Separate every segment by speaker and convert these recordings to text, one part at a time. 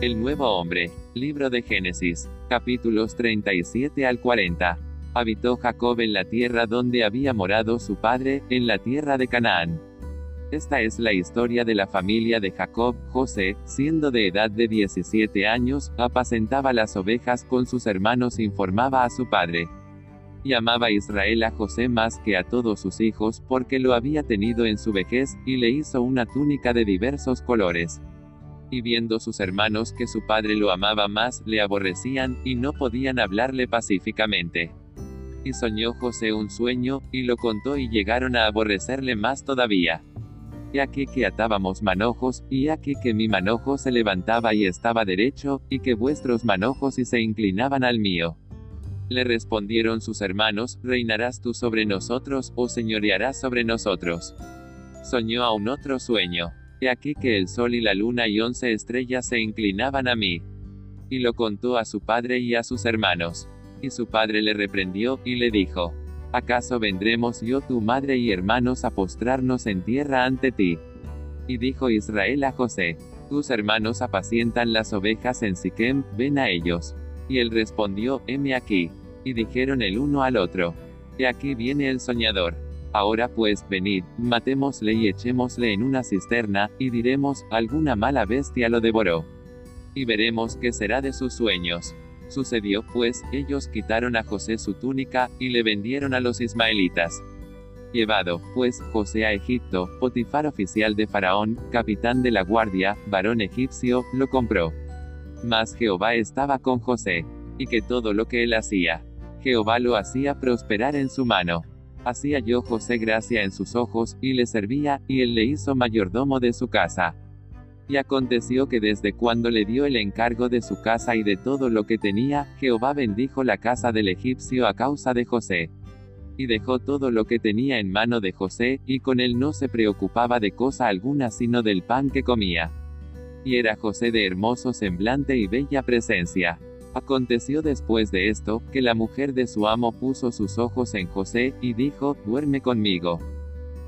Speaker 1: El nuevo hombre. Libro de Génesis. Capítulos 37 al 40. Habitó Jacob en la tierra donde había morado su padre, en la tierra de Canaán. Esta es la historia de la familia de Jacob. José, siendo de edad de 17 años, apacentaba las ovejas con sus hermanos, informaba a su padre. Y amaba Israel a José más que a todos sus hijos, porque lo había tenido en su vejez, y le hizo una túnica de diversos colores y viendo sus hermanos que su padre lo amaba más, le aborrecían, y no podían hablarle pacíficamente. Y soñó José un sueño, y lo contó y llegaron a aborrecerle más todavía. Y aquí que atábamos manojos, y aquí que mi manojo se levantaba y estaba derecho, y que vuestros manojos y se inclinaban al mío. Le respondieron sus hermanos, ¿reinarás tú sobre nosotros, o señorearás sobre nosotros? Soñó aún otro sueño. He aquí que el sol y la luna y once estrellas se inclinaban a mí. Y lo contó a su padre y a sus hermanos. Y su padre le reprendió, y le dijo, ¿acaso vendremos yo tu madre y hermanos a postrarnos en tierra ante ti? Y dijo Israel a José, tus hermanos apacientan las ovejas en Siquem, ven a ellos. Y él respondió, heme aquí. Y dijeron el uno al otro, he aquí viene el soñador. Ahora pues, venid, matémosle y echémosle en una cisterna, y diremos, alguna mala bestia lo devoró. Y veremos qué será de sus sueños. Sucedió pues, ellos quitaron a José su túnica, y le vendieron a los ismaelitas. Llevado, pues, José a Egipto, Potifar oficial de Faraón, capitán de la guardia, varón egipcio, lo compró. Mas Jehová estaba con José, y que todo lo que él hacía, Jehová lo hacía prosperar en su mano. Hacía yo José gracia en sus ojos, y le servía, y él le hizo mayordomo de su casa. Y aconteció que desde cuando le dio el encargo de su casa y de todo lo que tenía, Jehová bendijo la casa del egipcio a causa de José. Y dejó todo lo que tenía en mano de José, y con él no se preocupaba de cosa alguna sino del pan que comía. Y era José de hermoso semblante y bella presencia. Aconteció después de esto, que la mujer de su amo puso sus ojos en José, y dijo, duerme conmigo.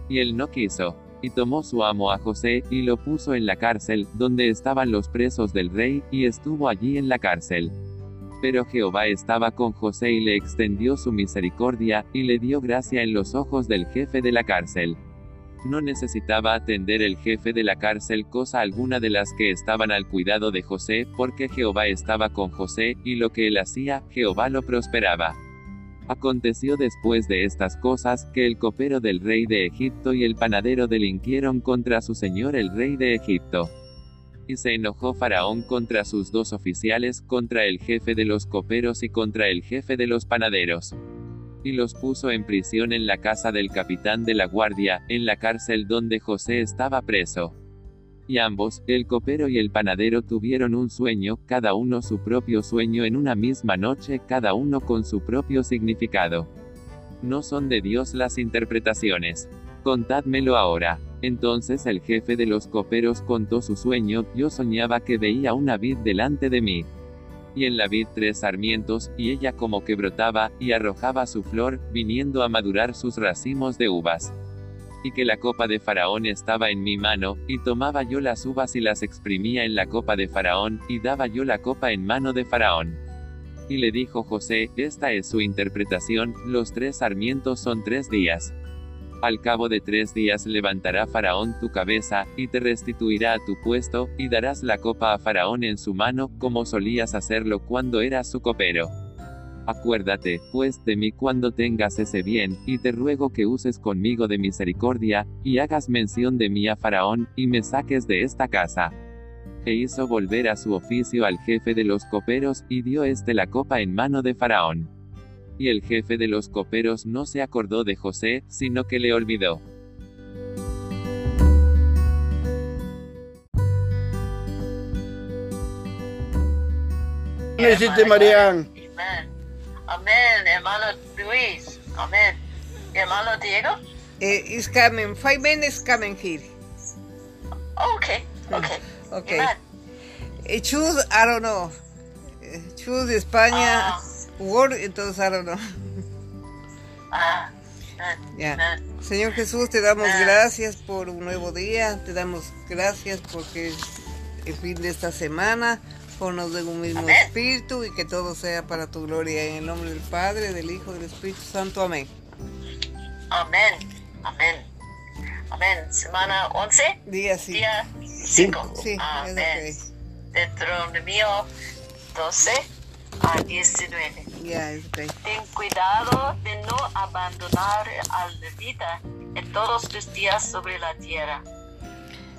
Speaker 1: Y él no quiso. Y tomó su amo a José, y lo puso en la cárcel, donde estaban los presos del rey, y estuvo allí en la cárcel. Pero Jehová estaba con José y le extendió su misericordia, y le dio gracia en los ojos del jefe de la cárcel. No necesitaba atender el jefe de la cárcel cosa alguna de las que estaban al cuidado de José, porque Jehová estaba con José, y lo que él hacía, Jehová lo prosperaba. Aconteció después de estas cosas, que el copero del rey de Egipto y el panadero delinquieron contra su señor el rey de Egipto. Y se enojó Faraón contra sus dos oficiales, contra el jefe de los coperos y contra el jefe de los panaderos y los puso en prisión en la casa del capitán de la guardia, en la cárcel donde José estaba preso. Y ambos, el copero y el panadero tuvieron un sueño, cada uno su propio sueño en una misma noche, cada uno con su propio significado. No son de Dios las interpretaciones. Contádmelo ahora. Entonces el jefe de los coperos contó su sueño, yo soñaba que veía una vid delante de mí y en la vid tres sarmientos, y ella como que brotaba, y arrojaba su flor, viniendo a madurar sus racimos de uvas. Y que la copa de Faraón estaba en mi mano, y tomaba yo las uvas y las exprimía en la copa de Faraón, y daba yo la copa en mano de Faraón. Y le dijo José, esta es su interpretación, los tres sarmientos son tres días. Al cabo de tres días levantará Faraón tu cabeza, y te restituirá a tu puesto, y darás la copa a Faraón en su mano, como solías hacerlo cuando eras su copero. Acuérdate, pues, de mí cuando tengas ese bien, y te ruego que uses conmigo de misericordia, y hagas mención de mí a Faraón, y me saques de esta casa. E hizo volver a su oficio al jefe de los coperos, y dio éste la copa en mano de Faraón y el jefe de los coperos no se acordó de José, sino que le olvidó.
Speaker 2: Necesite Marian.
Speaker 3: Amén. Amén, hermano Luis. Amén. Hermano Diego?
Speaker 4: Eh, it's coming. Five minutes coming here.
Speaker 3: Okay, okay.
Speaker 4: Okay. Eh, choose, I don't know. Eh, choose España.
Speaker 3: Ah.
Speaker 4: Word, entonces know.
Speaker 3: Ah,
Speaker 4: Ya.
Speaker 3: amen.
Speaker 4: Señor Jesús, te damos
Speaker 3: Ah.
Speaker 4: gracias por un nuevo día, te damos gracias porque es el fin de esta semana, Ponnos de un mismo espíritu y que todo sea para tu gloria. En el nombre del Padre, del Hijo y del Espíritu Santo. Amén.
Speaker 3: Amén. Amén. Amén. Semana 11,
Speaker 4: Día sí.
Speaker 3: día 5.
Speaker 4: Sí,
Speaker 3: Amén.
Speaker 4: es
Speaker 3: Deuteronomio 12 a 19.
Speaker 4: Ok. Ya, es ok.
Speaker 3: Ten cuidado de no abandonar al levita en todos tus días sobre la tierra.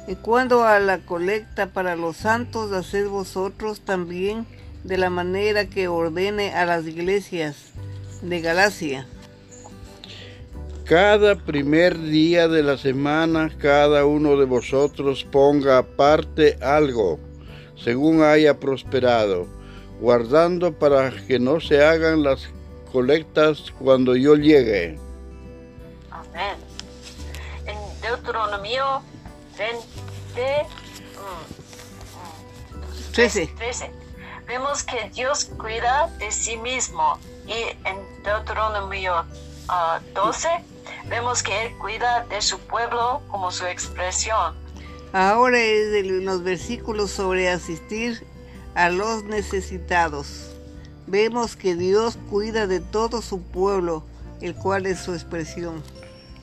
Speaker 4: En cuanto a la colecta para los santos, haced vosotros también de la manera que ordene a las iglesias de Galacia.
Speaker 2: Cada primer día de la semana, cada uno de vosotros ponga aparte algo, según haya prosperado, guardando para que no se hagan las colectas cuando yo llegue.
Speaker 3: Amén. En Deuteronomio 20, mm,
Speaker 4: 13.
Speaker 3: 13, vemos que Dios cuida de sí mismo y en Deuteronomio ah, 12 vemos que Él cuida de su pueblo como su expresión.
Speaker 4: Ahora es de los versículos sobre asistir a los necesitados. Vemos que Dios cuida de todo su pueblo, el cual es su expresión.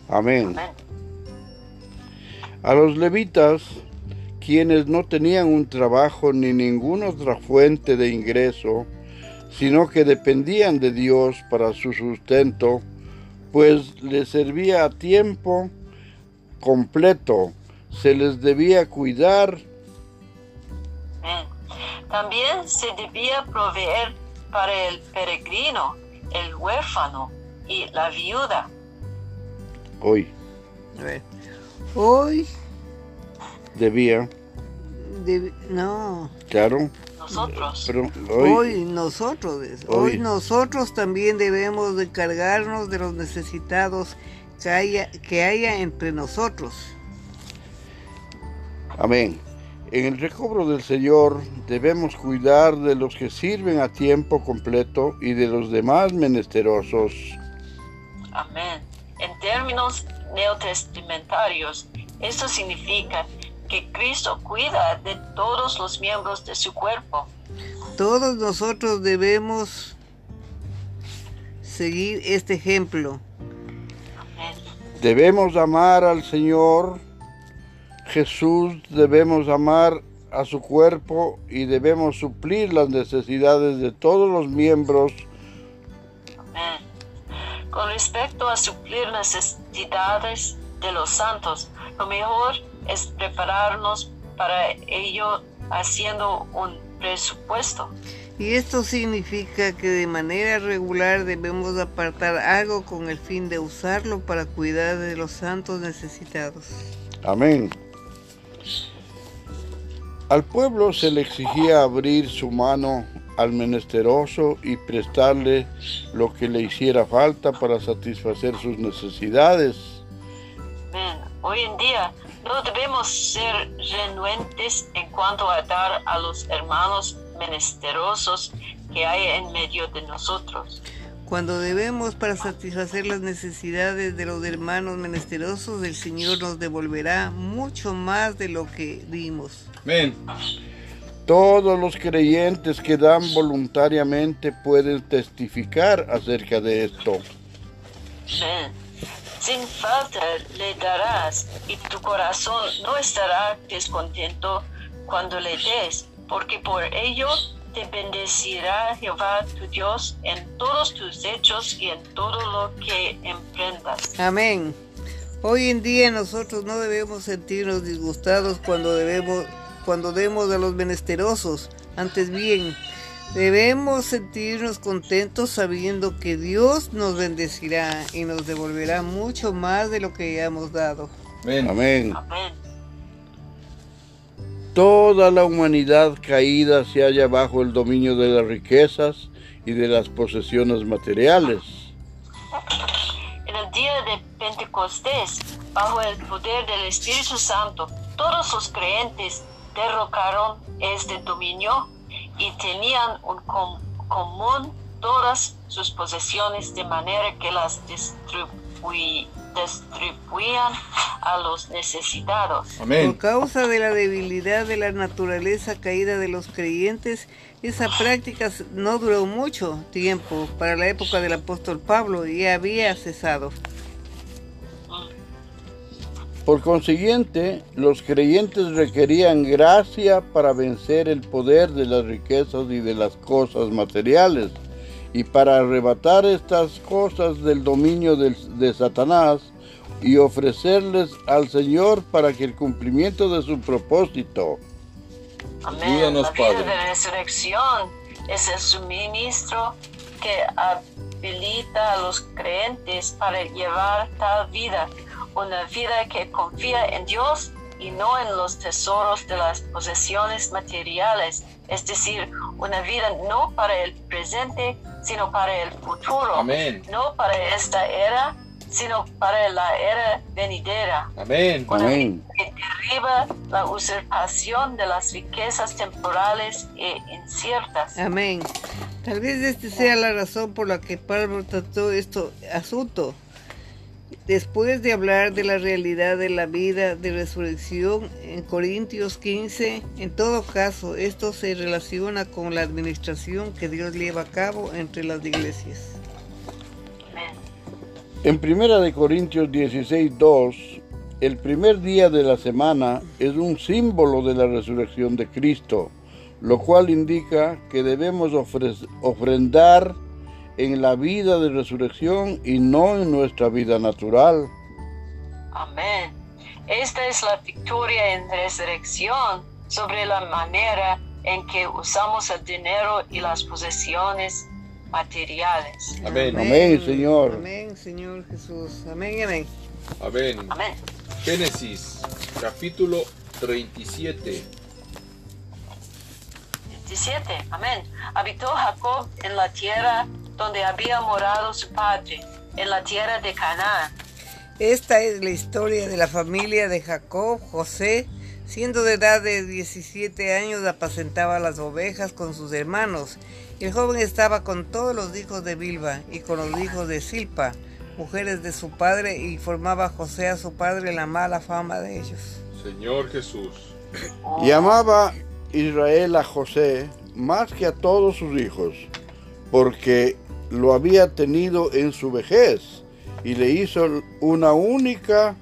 Speaker 2: Amén.
Speaker 3: Amén.
Speaker 2: A los levitas, quienes no tenían un trabajo ni ninguna otra fuente de ingreso, sino que dependían de Dios para su sustento, pues les servía a tiempo completo, se les debía cuidar,
Speaker 3: Amén. También se debía proveer para el peregrino, el huérfano y la viuda.
Speaker 2: hoy.
Speaker 4: Hoy,
Speaker 2: debía,
Speaker 4: deb- no,
Speaker 2: claro,
Speaker 3: Nosotros.
Speaker 2: pero
Speaker 4: hoy,
Speaker 2: hoy,
Speaker 4: nosotros. Hoy. nosotros también debemos de cargarnos de los necesitados que haya, que haya entre nosotros.
Speaker 2: amén. En el recobro del Señor debemos cuidar de los que sirven a tiempo completo y de los demás menesterosos.
Speaker 3: Amén. En términos neotestamentarios, esto significa que Cristo cuida de todos los miembros de su cuerpo.
Speaker 4: Todos nosotros debemos seguir este ejemplo.
Speaker 3: Amén.
Speaker 2: Debemos amar al Señor Jesús, debemos amar a su cuerpo y debemos suplir las necesidades de todos los miembros.
Speaker 3: Amén. Con respecto a suplir necesidades de los santos, lo mejor es prepararnos para ello haciendo un presupuesto.
Speaker 4: Y esto significa que de manera regular debemos apartar algo con el fin de usarlo para cuidar de los santos necesitados.
Speaker 2: Amén. Al pueblo se le exigía abrir su mano al menesteroso y prestarle lo que le hiciera falta para satisfacer sus necesidades.
Speaker 3: Hoy en día no debemos ser renuentes en cuanto a dar a los hermanos menesterosos que hay en medio de nosotros.
Speaker 4: Cuando debemos para satisfacer las necesidades de los hermanos menesterosos, el Señor nos devolverá mucho más de lo que dimos.
Speaker 5: Amén.
Speaker 2: Todos los creyentes que dan voluntariamente pueden testificar acerca de esto.
Speaker 3: Amén. Sin falta le darás y tu corazón no estará descontento cuando le des, porque por ello te bendecirá Jehová tu Dios en todos tus hechos y en todo lo que emprendas.
Speaker 4: Amén. Hoy en día nosotros no debemos sentirnos disgustados cuando debemos cuando demos a los menesterosos. Antes bien, debemos sentirnos contentos sabiendo que Dios nos bendecirá y nos devolverá mucho más de lo que ya hemos dado.
Speaker 5: Amén.
Speaker 2: Amén.
Speaker 3: Amén.
Speaker 2: Toda la humanidad caída se halla bajo el dominio de las riquezas y de las posesiones materiales.
Speaker 3: En el día de Pentecostés, bajo el poder del Espíritu Santo, todos los creyentes derrocaron este dominio y tenían un com- común todas sus posesiones de manera que las distribui- distribuían a los necesitados.
Speaker 4: Por causa de la debilidad de la naturaleza caída de los creyentes, esa práctica no duró mucho tiempo para la época del apóstol Pablo y había cesado.
Speaker 2: Por consiguiente, los creyentes requerían gracia para vencer el poder de las riquezas y de las cosas materiales y para arrebatar estas cosas del dominio de, de Satanás y ofrecerles al Señor para que el cumplimiento de su propósito.
Speaker 3: Amén. la vida de resurrección es el suministro que habilita a los creyentes para llevar tal vida, una vida que confía en Dios y no en los tesoros de las posesiones materiales, es decir, una vida no para el presente, sino para el futuro,
Speaker 5: Amén.
Speaker 3: no para esta era, sino para la era venidera.
Speaker 5: Amén.
Speaker 2: Amén.
Speaker 3: que derriba la usurpación de las riquezas temporales e inciertas.
Speaker 4: Amén. Tal vez esta sea la razón por la que Pablo trató este asunto. Después de hablar de la realidad de la vida de resurrección en Corintios 15, en todo caso esto se relaciona con la administración que Dios lleva a cabo entre las iglesias.
Speaker 2: En Primera de Corintios 16, 2, el primer día de la semana es un símbolo de la resurrección de Cristo, lo cual indica que debemos ofre- ofrendar en la vida de resurrección y no en nuestra vida natural.
Speaker 3: Amén. Esta es la victoria en resurrección sobre la manera en que usamos el dinero y las posesiones materiales.
Speaker 5: Amén.
Speaker 2: Amén, Señor.
Speaker 4: Amén, Señor Jesús. Amén, amén.
Speaker 5: Amén.
Speaker 3: Amén.
Speaker 5: Génesis, capítulo 37.
Speaker 3: 17. Amén. Habitó Jacob en la tierra donde había morado su padre, en la tierra de Canaán.
Speaker 4: Esta es la historia de la familia de Jacob, José, siendo de edad de 17 años apacentaba las ovejas con sus hermanos. El joven estaba con todos los hijos de Bilba y con los hijos de Silpa, mujeres de su padre, y formaba José a su padre la mala fama de ellos.
Speaker 5: Señor Jesús.
Speaker 2: Y amaba Israel a José más que a todos sus hijos, porque lo había tenido en su vejez y le hizo una única,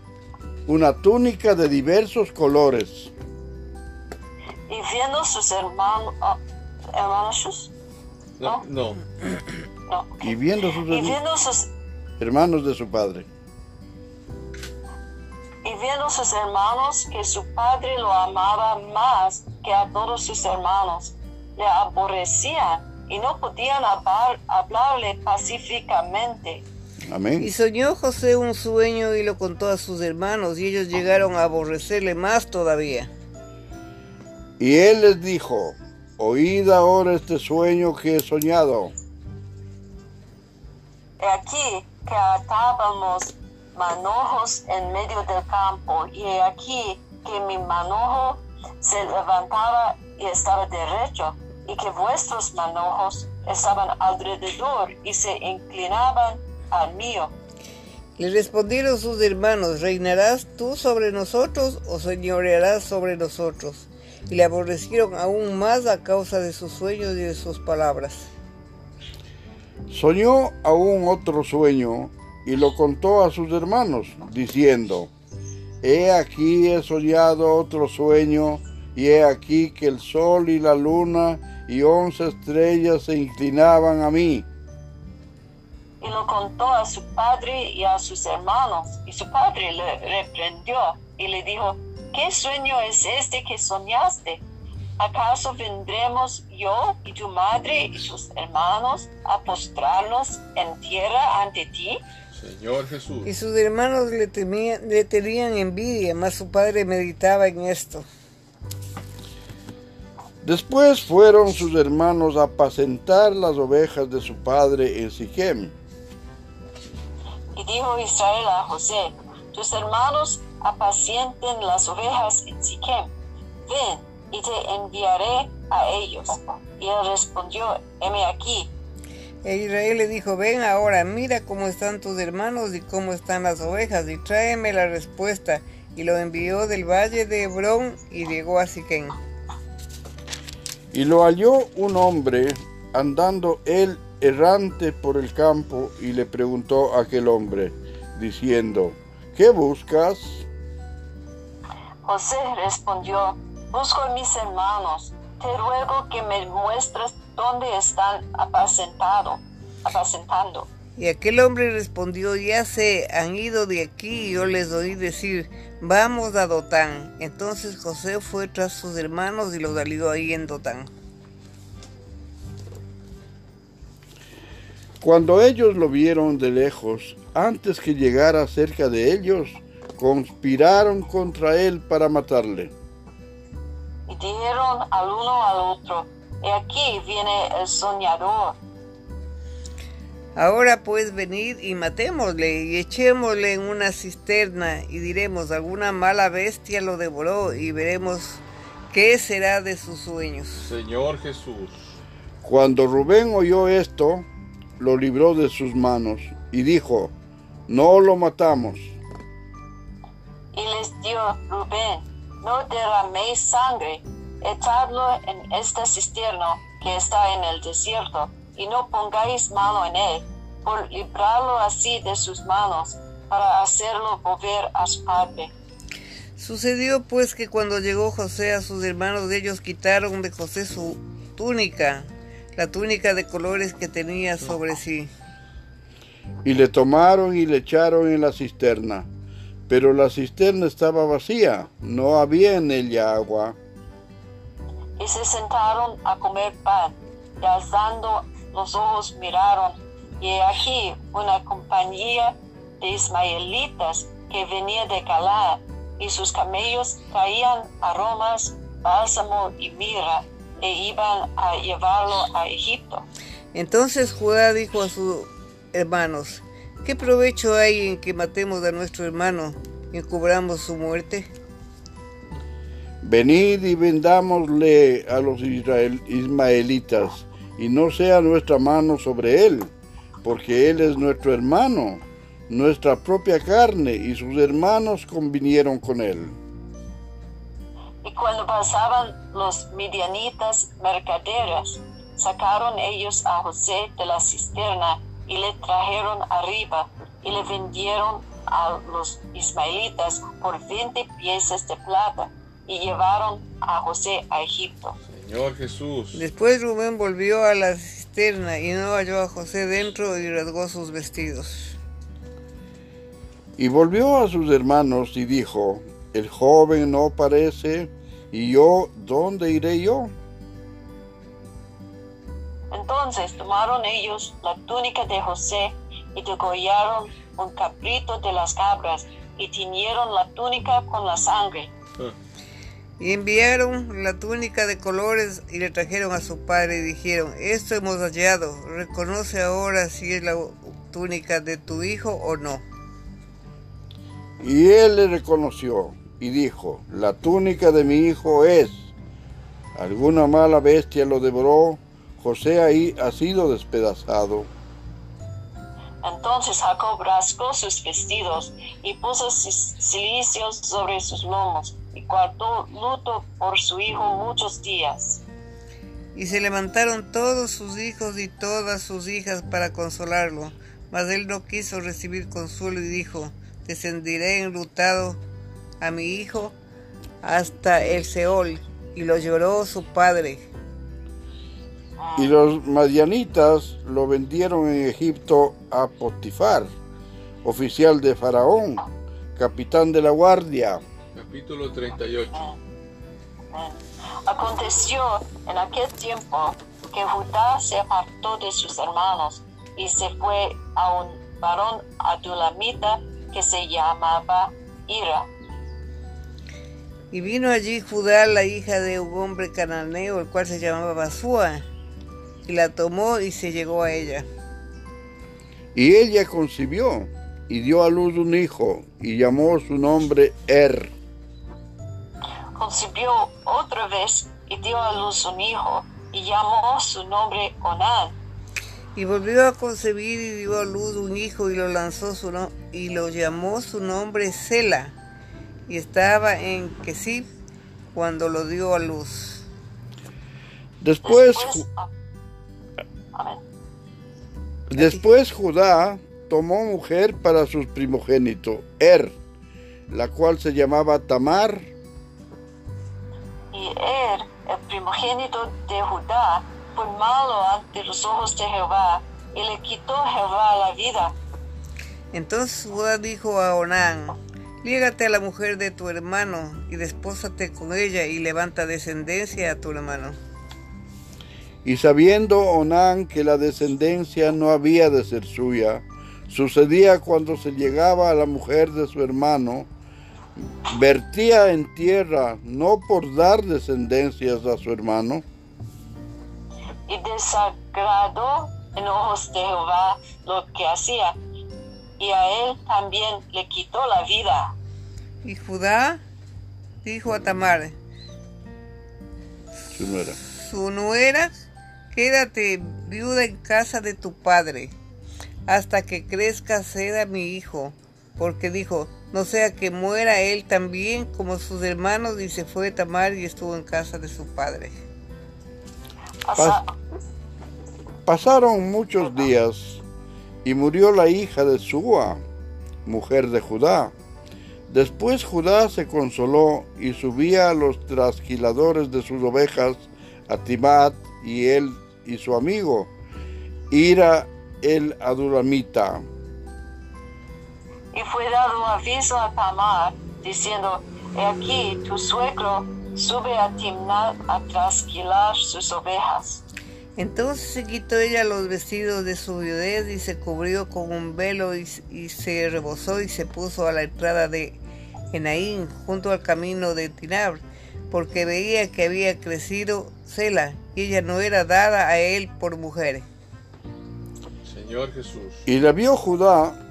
Speaker 2: una túnica de diversos colores.
Speaker 3: Y viendo sus hermanos, ah, hermanos,
Speaker 5: No, no.
Speaker 3: no,
Speaker 2: Y viendo sus
Speaker 3: y viendo sus
Speaker 2: hermanos de su padre.
Speaker 3: y viendo sus hermanos que su padre lo amaba más que a todos sus hermanos, le aborrecían y no podían hablar- hablarle pacíficamente.
Speaker 2: Amén.
Speaker 4: Y soñó José un sueño y lo contó a sus hermanos, y ellos llegaron a aborrecerle más todavía.
Speaker 2: Y él les dijo, oíd ahora este sueño que he soñado.
Speaker 3: He aquí que atábamos manojos en medio del campo, y he aquí que mi manojo se levantaba y estaba derecho, y que vuestros manojos estaban alrededor y se inclinaban al mío.
Speaker 4: Le respondieron sus hermanos, ¿reinarás tú sobre nosotros o señorearás sobre nosotros? Y le aborrecieron aún más a causa de sus sueños y de sus palabras.
Speaker 2: Soñó aún otro sueño y lo contó a sus hermanos, diciendo, He aquí he soñado otro sueño, y he aquí que el sol y la luna y once estrellas se inclinaban a mí.
Speaker 3: Y lo contó a su padre y a sus hermanos, y su padre le reprendió y le dijo, ¿qué sueño es este que soñaste? ¿Acaso vendremos yo y tu madre y tus hermanos a postrarnos en tierra ante ti?
Speaker 5: Señor Jesús.
Speaker 4: Y sus hermanos le, temían, le tenían envidia, mas su padre meditaba en esto.
Speaker 2: Después fueron sus hermanos a apacentar las ovejas de su padre en Siquem.
Speaker 3: Y dijo Israel a José, tus hermanos apacienten las ovejas en Siquem. Ven y te enviaré a ellos. Y él respondió, heme aquí.
Speaker 4: E Israel le dijo, ven ahora, mira cómo están tus hermanos y cómo están las ovejas, y tráeme la respuesta. Y lo envió del valle de Hebrón y llegó a Siquén.
Speaker 2: Y lo halló un hombre andando él errante por el campo y le preguntó a aquel hombre, diciendo, ¿qué buscas?
Speaker 3: José respondió, busco a mis hermanos, te ruego que me muestres dónde están apacentado, apacentando.
Speaker 4: Y aquel hombre respondió, ya se han ido de aquí y yo les oí decir, vamos a Dotán. Entonces José fue tras sus hermanos y los salió ahí en Dotán.
Speaker 2: Cuando ellos lo vieron de lejos, antes que llegara cerca de ellos, conspiraron contra él para matarle.
Speaker 3: Y dijeron al uno al otro, he aquí viene el soñador.
Speaker 4: Ahora pues venid y matémosle y echémosle en una cisterna y diremos, alguna mala bestia lo devoró y veremos qué será de sus sueños.
Speaker 5: Señor Jesús.
Speaker 2: Cuando Rubén oyó esto, lo libró de sus manos y dijo, no lo matamos.
Speaker 3: Y les dio Rubén, no derraméis sangre, echadlo en esta cisterna que está en el desierto, y no pongáis mano en él, por librarlo así de sus manos, para hacerlo volver a su padre.
Speaker 4: Sucedió pues que cuando llegó José a sus hermanos, ellos quitaron de José su túnica, la túnica de colores que tenía sobre sí.
Speaker 2: Y le tomaron y le echaron en la cisterna. Pero la cisterna estaba vacía, no había en ella agua.
Speaker 3: Y se sentaron a comer pan, y alzando los ojos miraron, y he aquí una compañía de ismaelitas que venía de Calá, y sus camellos traían aromas, bálsamo y mirra, e iban a llevarlo a Egipto.
Speaker 4: Entonces Judá dijo a sus hermanos, ¿qué provecho hay en que matemos a nuestro hermano y encubramos su muerte?
Speaker 2: Venid y vendámosle a los israel, ismaelitas, y no sea nuestra mano sobre él, porque él es nuestro hermano, nuestra propia carne, y sus hermanos convinieron con él.
Speaker 3: Y cuando pasaban los midianitas mercaderes, sacaron ellos a José de la cisterna y le trajeron arriba y le vendieron a los ismaelitas por 20 piezas de plata y llevaron a José a Egipto.
Speaker 5: Señor Jesús.
Speaker 4: Después Rubén volvió a la cisterna y no halló a José dentro y rasgó sus vestidos.
Speaker 2: Y volvió a sus hermanos y dijo, el joven no parece, y yo, ¿dónde iré yo?
Speaker 3: Entonces tomaron ellos la túnica de José y degollaron un cabrito de las cabras y tiñeron la túnica con la sangre.
Speaker 4: Y enviaron la túnica de colores y le trajeron a su padre y dijeron, esto hemos hallado, reconoce ahora si es la túnica de tu hijo o no.
Speaker 2: Y él le reconoció y dijo, la túnica de mi hijo es. Alguna mala bestia lo devoró, José ahí ha sido despedazado.
Speaker 3: Entonces Jacob rasgó sus vestidos y puso cilicios sobre sus lomos y guardó luto por su hijo muchos días.
Speaker 4: Y se levantaron todos sus hijos y todas sus hijas para consolarlo, mas él no quiso recibir consuelo y dijo, descendiré enlutado a mi hijo hasta el Seol, y lo lloró su padre.
Speaker 2: Y los madianitas lo vendieron en Egipto a Potifar, oficial de Faraón, capitán de la guardia.
Speaker 5: Capítulo 38.
Speaker 3: Aconteció en aquel tiempo que Judá se apartó de sus hermanos y se fue a un varón adulamita que se llamaba Ira.
Speaker 4: Y vino allí Judá, la hija de un hombre cananeo, el cual se llamaba Basúa, y la tomó y se llegó a ella.
Speaker 2: Y ella concibió y dio a luz un hijo y llamó su nombre Er.
Speaker 3: Concibió otra vez y dio a luz un hijo y llamó su nombre Onán.
Speaker 4: Y volvió a concebir y dio a luz un hijo y lo lanzó su no- y lo llamó su nombre Sela. Y estaba en Kesib cuando lo dio a luz.
Speaker 2: Después,
Speaker 3: Después, ah,
Speaker 2: después Judá tomó mujer para su primogénito, Er, la cual se llamaba Tamar,
Speaker 3: Y Er, el primogénito de Judá, fue malo ante los ojos de Jehová, y le quitó Jehová la vida.
Speaker 4: Entonces Judá dijo a Onán, Lígate a la mujer de tu hermano y despósate con ella y levanta descendencia a tu hermano.
Speaker 2: Y sabiendo Onán que la descendencia no había de ser suya, sucedía cuando se llegaba a la mujer de su hermano, vertía en tierra no por dar descendencias a su hermano,
Speaker 3: Y desagradó en ojos de Jehová lo que hacía, y a él también le quitó la vida.
Speaker 4: Y Judá dijo a Tamar,
Speaker 2: su nuera.
Speaker 4: su nuera, quédate viuda en casa de tu padre, hasta que crezca Seda mi hijo, porque dijo, no sea que muera él también como sus hermanos, y se fue Tamar y estuvo en casa de su padre.
Speaker 3: Pasa-
Speaker 2: Pasaron muchos días y murió la hija de Sua, mujer de Judá. Después Judá se consoló y subía a los trasquiladores de sus ovejas a Timat y él y su amigo, Ira el Adulamita.
Speaker 3: Y fue dado aviso a Tamar, diciendo, He aquí tu suegro sube a Timnat a trasquilar sus ovejas.
Speaker 4: Entonces se quitó ella los vestidos de su viudez y se cubrió con un velo y, y se rebozó y se puso a la entrada de Enaín junto al camino de Tinab, porque veía que había crecido Sela y ella no era dada a él por mujer.
Speaker 5: Señor Jesús.
Speaker 2: Y la vio Judá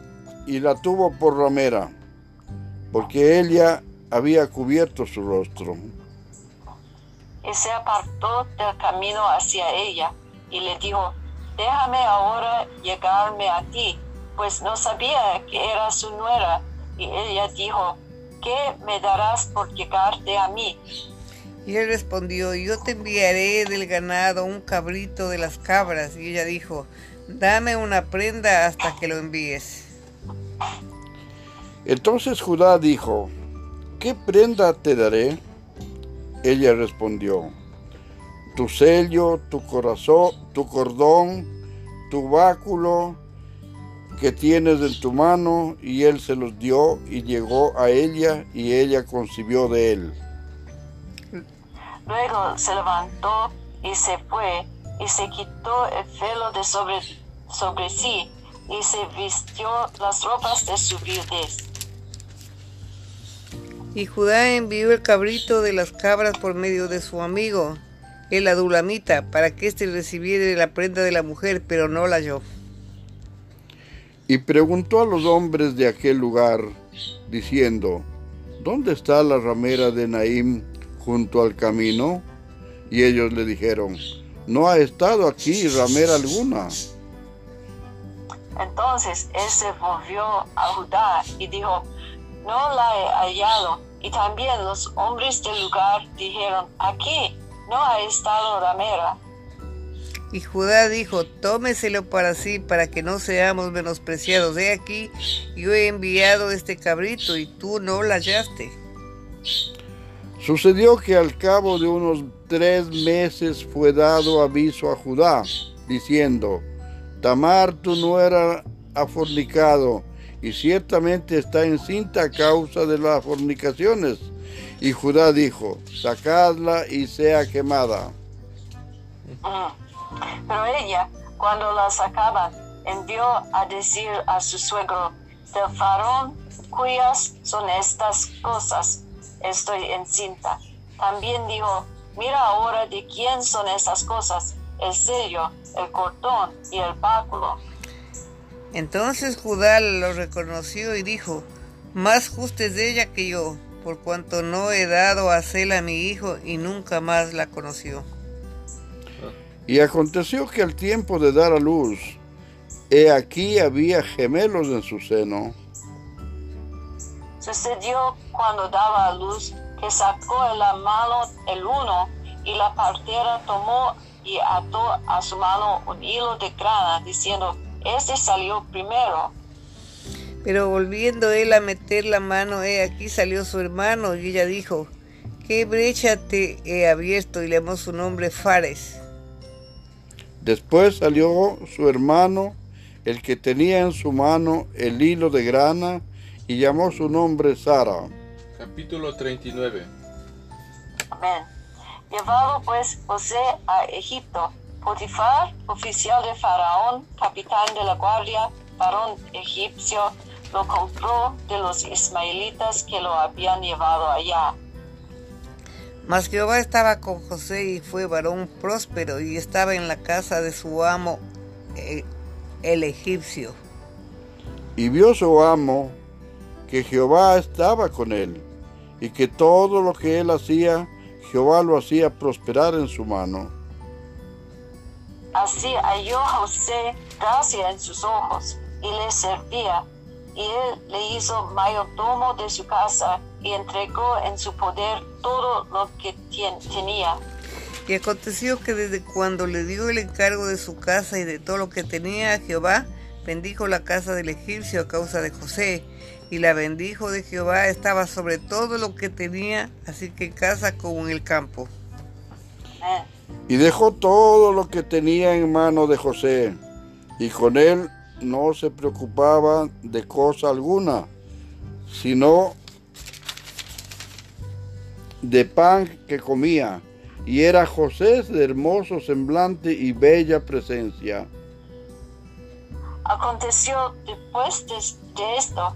Speaker 2: y la tuvo por ramera, porque ella había cubierto su rostro.
Speaker 3: Y se apartó del camino hacia ella, y le dijo, Déjame ahora llegarme a ti, pues no sabía que era su nuera. Y ella dijo, ¿qué me darás por llegarte a mí?
Speaker 4: Y él respondió, yo te enviaré del ganado un cabrito de las cabras. Y ella dijo, dame una prenda hasta que lo envíes.
Speaker 2: Entonces Judá dijo, ¿qué prenda te daré? Ella respondió, tu sello, tu corazón, tu cordón, tu báculo que tienes en tu mano, y él se los dio y llegó a ella, y ella concibió de él.
Speaker 3: Luego se levantó y se fue, y se quitó el velo de sobre, sobre sí, y se vistió las ropas de su viudez.
Speaker 4: Y Judá envió el cabrito de las cabras por medio de su amigo, el adulamita, para que éste recibiera la prenda de la mujer, pero no la halló.
Speaker 2: Y preguntó a los hombres de aquel lugar, diciendo, ¿dónde está la ramera de Naim junto al camino? Y ellos le dijeron, no ha estado aquí ramera alguna.
Speaker 3: Entonces él se volvió a Judá y dijo, no la he hallado. Y también los hombres del lugar dijeron, aquí no ha estado ramera.
Speaker 4: Y Judá dijo, tómeselo para sí, para que no seamos menospreciados. He aquí, yo he enviado este cabrito y tú no la hallaste.
Speaker 2: Sucedió que al cabo de unos tres meses fue dado aviso a Judá, diciendo, Tamar tu nuera ha fornicado, y ciertamente está encinta a causa de las fornicaciones. Y Judá dijo, sacadla y sea quemada.
Speaker 3: Mm. Pero ella, cuando la sacaban, envió a decir a su suegro, del farón cuyas son estas cosas, estoy encinta. También dijo, mira ahora de quién son esas cosas, el sello, el cordón y el báculo.
Speaker 4: Entonces Judá lo reconoció y dijo, más justa es ella que yo, por cuanto no he dado a Sela a mi hijo y nunca más la conoció.
Speaker 2: Y aconteció que al tiempo de dar a luz, he aquí había gemelos en su seno.
Speaker 3: Sucedió cuando daba a luz que sacó en la mano el uno y la partera tomó y ató a su mano un hilo de grana, diciendo, este salió primero.
Speaker 4: Pero volviendo él a meter la mano, he aquí salió su hermano y ella dijo, ¿qué brecha te he abierto? Y le llamó su nombre Fares.
Speaker 2: Después salió su hermano, el que tenía en su mano el hilo de grana, y llamó su nombre Sara.
Speaker 5: Capítulo 39.
Speaker 3: Amén. Llevado pues José a Egipto, Potifar, oficial de Faraón, capitán de la guardia, varón egipcio, lo compró de los ismaelitas que lo habían llevado allá.
Speaker 4: Mas Jehová estaba con José y fue varón próspero y estaba en la casa de su amo eh, el egipcio.
Speaker 2: Y vio su amo que Jehová estaba con él, y que todo lo que él hacía, Jehová lo hacía prosperar en su mano.
Speaker 3: Así halló José gracia en sus ojos y le servía, y él le hizo mayordomo de su casa y entregó en su poder todo lo que tenía.
Speaker 4: Y aconteció que desde cuando le dio el encargo de su casa y de todo lo que tenía Jehová, bendijo la casa del egipcio a causa de José. Y la bendijo de Jehová estaba sobre todo lo que tenía, así que casa como en el campo.
Speaker 2: Y dejó todo lo que tenía en mano de José, y con él no se preocupaba de cosa alguna, sino de pan que comía, y era José de hermoso semblante y bella presencia.
Speaker 3: Aconteció después de, de esto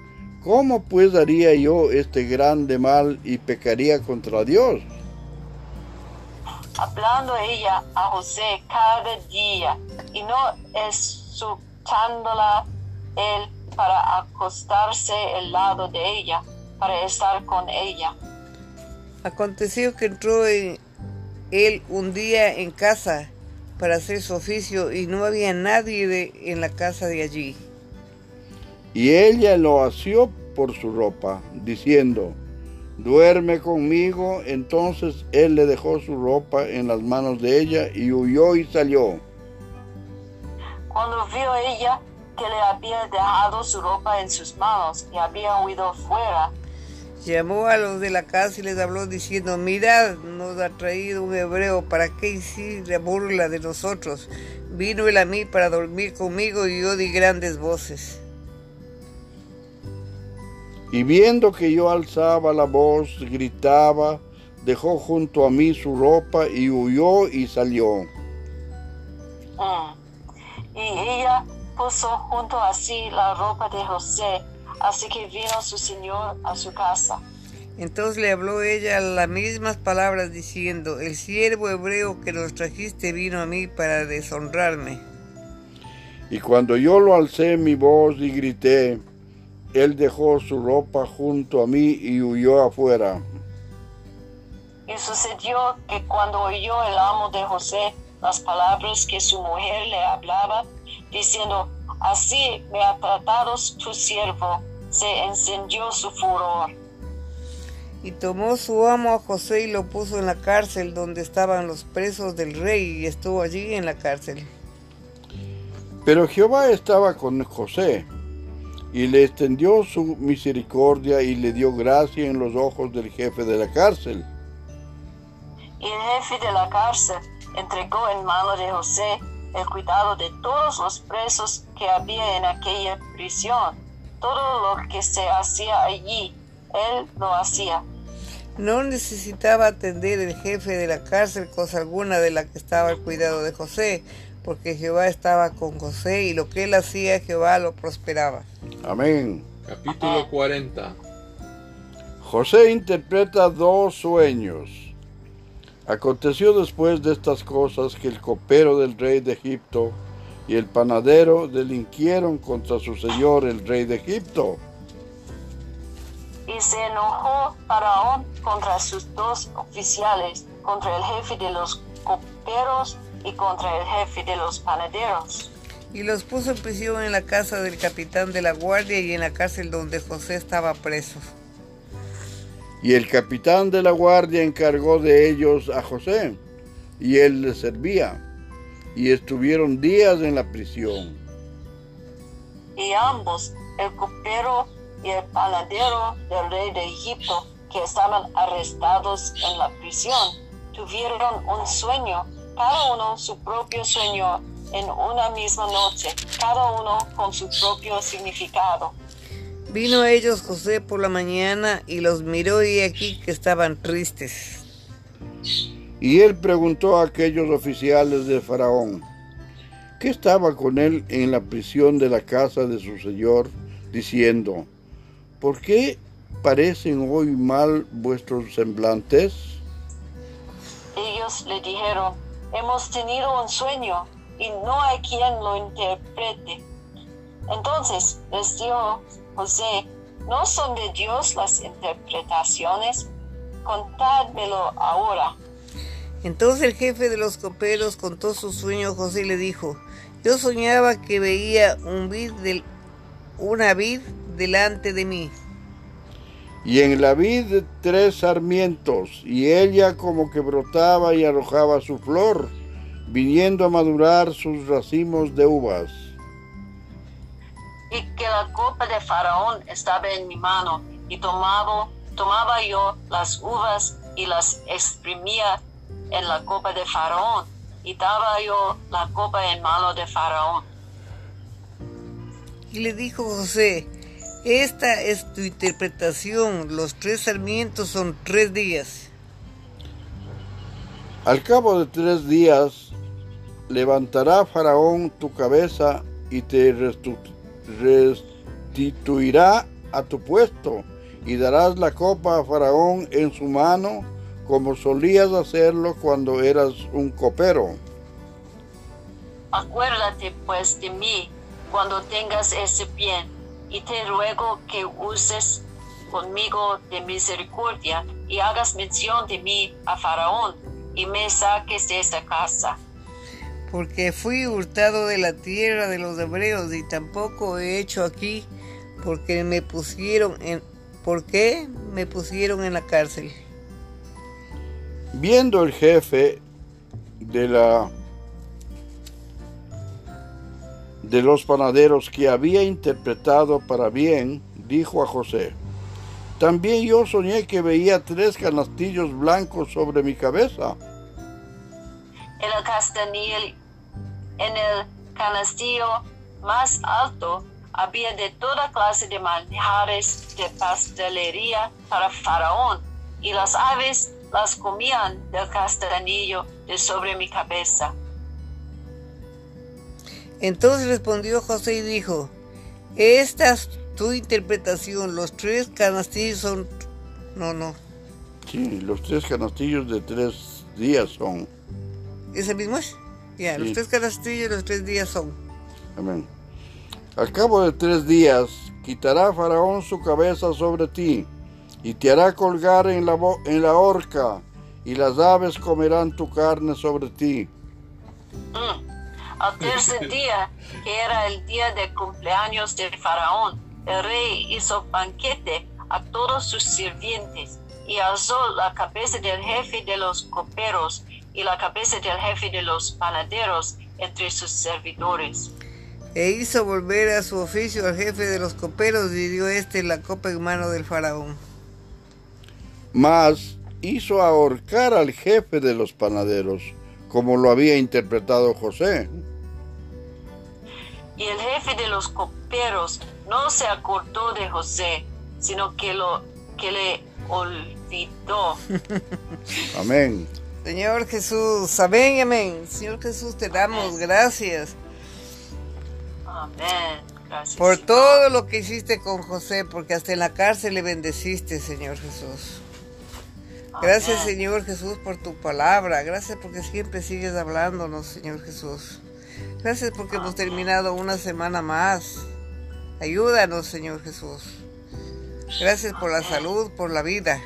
Speaker 2: ¿cómo pues haría yo este grande mal y pecaría contra Dios?
Speaker 3: hablando ella a José cada día y no exultándola él para acostarse al lado de ella, para estar con ella.
Speaker 4: Aconteció que entró en- él un día en casa para hacer su oficio, y no había nadie de- en la casa de allí.
Speaker 2: Y ella lo asió por su ropa, diciendo, duerme conmigo. Entonces él le dejó su ropa en las manos de ella y huyó y salió.
Speaker 3: Cuando vio ella que le había dejado su ropa en sus manos y había huido fuera,
Speaker 4: Llamó a los de la casa y les habló diciendo, mirad, nos ha traído un hebreo, ¿para qué hiciste la burla de nosotros? Vino él a mí para dormir conmigo y yo di grandes voces.
Speaker 2: Y viendo que yo alzaba la voz, gritaba, dejó junto a mí su ropa y huyó y salió.
Speaker 3: Mm. Y ella puso junto a sí la ropa de José, así que vino su señor a su casa.
Speaker 4: Entonces le habló ella las mismas palabras diciendo, el siervo hebreo que nos trajiste vino a mí para deshonrarme.
Speaker 2: Y cuando yo lo alcé mi voz y grité, él dejó su ropa junto a mí y huyó afuera.
Speaker 3: Y sucedió que cuando oyó el amo de José las palabras que su mujer le hablaba, diciendo, así me ha tratado tu siervo, se encendió su furor.
Speaker 4: Y tomó su amo a José y lo puso en la cárcel donde estaban los presos del rey y estuvo allí en la cárcel.
Speaker 2: Pero Jehová estaba con José y le extendió su misericordia y le dio gracia en los ojos del jefe de la cárcel.
Speaker 3: Y el jefe de la cárcel entregó en mano de José el cuidado de todos los presos que había en aquella prisión. Todo lo que se hacía allí, él lo hacía.
Speaker 4: No necesitaba atender el jefe de la cárcel cosa alguna de la que estaba al cuidado de José, porque Jehová estaba con José y lo que él hacía Jehová lo prosperaba.
Speaker 2: Amén.
Speaker 5: Capítulo 40.
Speaker 2: José interpreta dos sueños. Aconteció después de estas cosas que el copero del rey de Egipto y el panadero delinquieron contra su señor el rey de Egipto.
Speaker 3: Y se enojó Faraón contra sus dos oficiales, contra el jefe de los coperos y contra el jefe de los panaderos.
Speaker 4: Y los puso en prisión en la casa del capitán de la guardia y en la cárcel donde José estaba preso.
Speaker 2: Y el capitán de la guardia encargó de ellos a José, y él les servía, y estuvieron días en la prisión.
Speaker 3: Y ambos, el copero y el panadero del rey de Egipto, que estaban arrestados en la prisión, tuvieron un sueño, cada uno su propio sueño en una misma noche, cada uno con su propio significado.
Speaker 4: Vino a ellos José por la mañana y los miró y aquí que estaban tristes.
Speaker 2: Y él preguntó a aquellos oficiales de Faraón, ¿qué estaba con él en la prisión de la casa de su señor, diciendo, ¿por qué parecen hoy mal vuestros semblantes?
Speaker 3: Ellos le dijeron, hemos tenido un sueño y no hay quien lo interprete. Entonces les dijo José, ¿no son de Dios las interpretaciones? Contádmelo ahora.
Speaker 4: Entonces el jefe de los coperos contó su sueño a José y le dijo, yo soñaba que veía un vid una vid delante de mí.
Speaker 2: Y en la vid tres sarmientos, y ella como que brotaba y arrojaba su flor, viniendo a madurar sus racimos de uvas.
Speaker 3: Y que la copa de Faraón estaba en mi mano, y tomaba, tomaba yo las uvas y las exprimía en la copa de Faraón, y daba yo la copa en mano de Faraón.
Speaker 4: Y le dijo José, esta es tu interpretación, los tres sarmientos son tres días.
Speaker 2: Al cabo de tres días levantará Faraón tu cabeza y te restituirá a tu puesto y darás la copa a Faraón en su mano como solías hacerlo cuando eras un copero.
Speaker 3: Acuérdate pues de mí cuando tengas ese bien, y te ruego que uses conmigo de misericordia y hagas mención de mí a Faraón y me saques de esta casa.
Speaker 4: Porque fui hurtado de la tierra de los hebreos y tampoco he hecho aquí porque me pusieron en ¿por qué me pusieron en la cárcel?
Speaker 2: Viendo el jefe de la de los panaderos que había interpretado para bien, dijo a José, también yo soñé que veía tres canastillos blancos sobre mi cabeza.
Speaker 3: En el castanil, en el canastillo más alto había de toda clase de manjares de pastelería para Faraón, y las aves las comían del castanillo de sobre mi cabeza.
Speaker 4: Entonces respondió José y dijo, esta es tu interpretación, los tres canastillos son... No, no,
Speaker 2: Sí, los tres canastillos de tres días son.
Speaker 4: ¿ese mismo es? Ya, los
Speaker 2: Sí.
Speaker 4: tres canastillos los tres días son.
Speaker 2: Amén. Al cabo de tres días, quitará Faraón su cabeza sobre ti, y te hará colgar en la, en la horca, y las aves comerán tu carne sobre ti.
Speaker 3: Mm. Al tercer día, que era el día de cumpleaños de Faraón, el rey hizo banquete a todos sus sirvientes y alzó la cabeza del jefe de los coperos y la cabeza del jefe de los panaderos entre sus servidores.
Speaker 4: E hizo volver a su oficio al jefe de los coperos y dio este la copa en mano del faraón.
Speaker 2: Mas hizo ahorcar al jefe de los panaderos, como lo había interpretado José.
Speaker 3: Y el jefe de los coperos no se acordó de José, sino que, lo, que le olvidó.
Speaker 2: Amén.
Speaker 4: Señor Jesús, amén, amén. Señor Jesús, te damos gracias
Speaker 3: Amén. Gracias.
Speaker 4: por
Speaker 3: Señor.
Speaker 4: todo lo que hiciste con José, porque hasta en la cárcel le bendeciste, Señor Jesús. Gracias,
Speaker 3: Amén.
Speaker 4: Señor Jesús, por tu palabra. Gracias porque siempre sigues hablándonos, Señor Jesús. Gracias porque hemos terminado una semana más. Ayúdanos, Señor Jesús. Gracias por la salud, por la vida.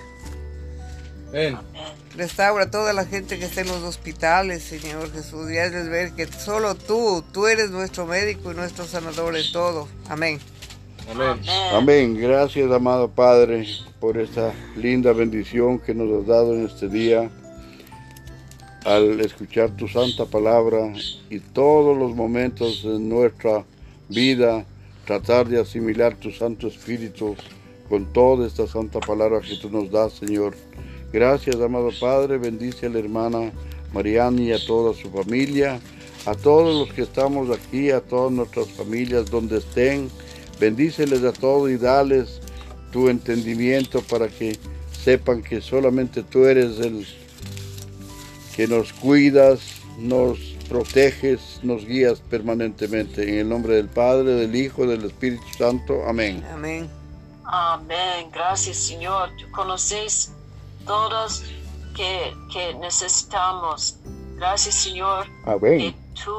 Speaker 4: Restaura a toda la gente que está en los hospitales, Señor Jesús, y hazles ver que solo tú, tú eres nuestro médico y nuestro sanador en todo. Amén.
Speaker 5: Amén.
Speaker 2: Amén. Gracias, amado Padre, por esta linda bendición que nos has dado en este día al escuchar tu santa palabra y todos los momentos de nuestra vida tratar de asimilar tu Santo Espíritu con toda esta santa palabra que tú nos das, Señor. Gracias, amado Padre. Bendice a la hermana Mariani y a toda su familia, a todos los que estamos aquí, a todas nuestras familias donde estén. Bendíceles a todos y dales tu entendimiento para que sepan que solamente tú eres el que nos cuidas, nos proteges, nos guías permanentemente. En el nombre del Padre, del Hijo, del Espíritu Santo. Amén.
Speaker 4: Amén.
Speaker 3: Amén. Gracias, Señor. Tú conoces todos que, que necesitamos. Gracias, Señor. Que
Speaker 2: Amén.
Speaker 3: tú,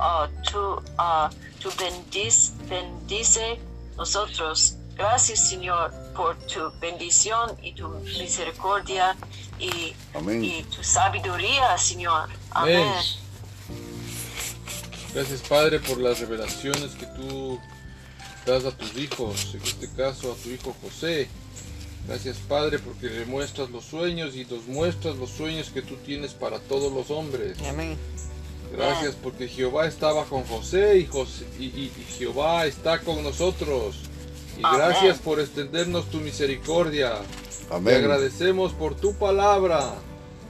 Speaker 3: ah, tú, ah, tú bendice, bendice nosotros. Gracias, Señor, por tu bendición y tu misericordia y, y tu sabiduría, Señor.
Speaker 5: Amén.
Speaker 3: Amén.
Speaker 5: Gracias, Padre, por las revelaciones que tú das a tus hijos, en este caso a tu hijo José. Gracias, Padre, porque le muestras los sueños y nos muestras los sueños que tú tienes para todos los hombres.
Speaker 4: Amén.
Speaker 5: Gracias porque Jehová estaba con José y, José- y- y- y Jehová está con nosotros. Y
Speaker 3: Amén.
Speaker 5: gracias por extendernos tu misericordia. Te
Speaker 2: Amén.
Speaker 5: agradecemos por tu palabra.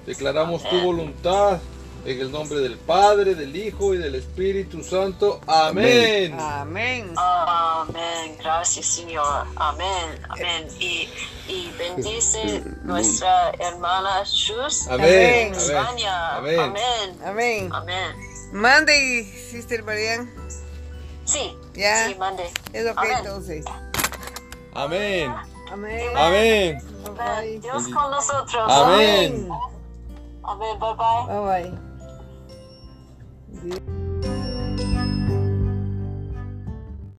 Speaker 5: Declaramos tu voluntad en el nombre del Padre, del Hijo y del Espíritu Santo. Amén.
Speaker 4: Amén.
Speaker 3: Amén. Gracias, Señor. Amén. Amén. Y, y bendice nuestra hermana en
Speaker 5: Amén.
Speaker 3: España.
Speaker 5: Amén.
Speaker 3: Amén.
Speaker 4: Amén.
Speaker 3: Amén.
Speaker 4: Mande, Sister Marian.
Speaker 3: Sí.
Speaker 4: Ya.
Speaker 3: Sí, mande.
Speaker 4: Es ok
Speaker 3: Amén.
Speaker 4: entonces.
Speaker 5: Amén.
Speaker 4: Amén.
Speaker 5: Amén.
Speaker 3: Amén. Dios con nosotros.
Speaker 5: Amén.
Speaker 3: Amén. Bye bye.
Speaker 4: Bye bye.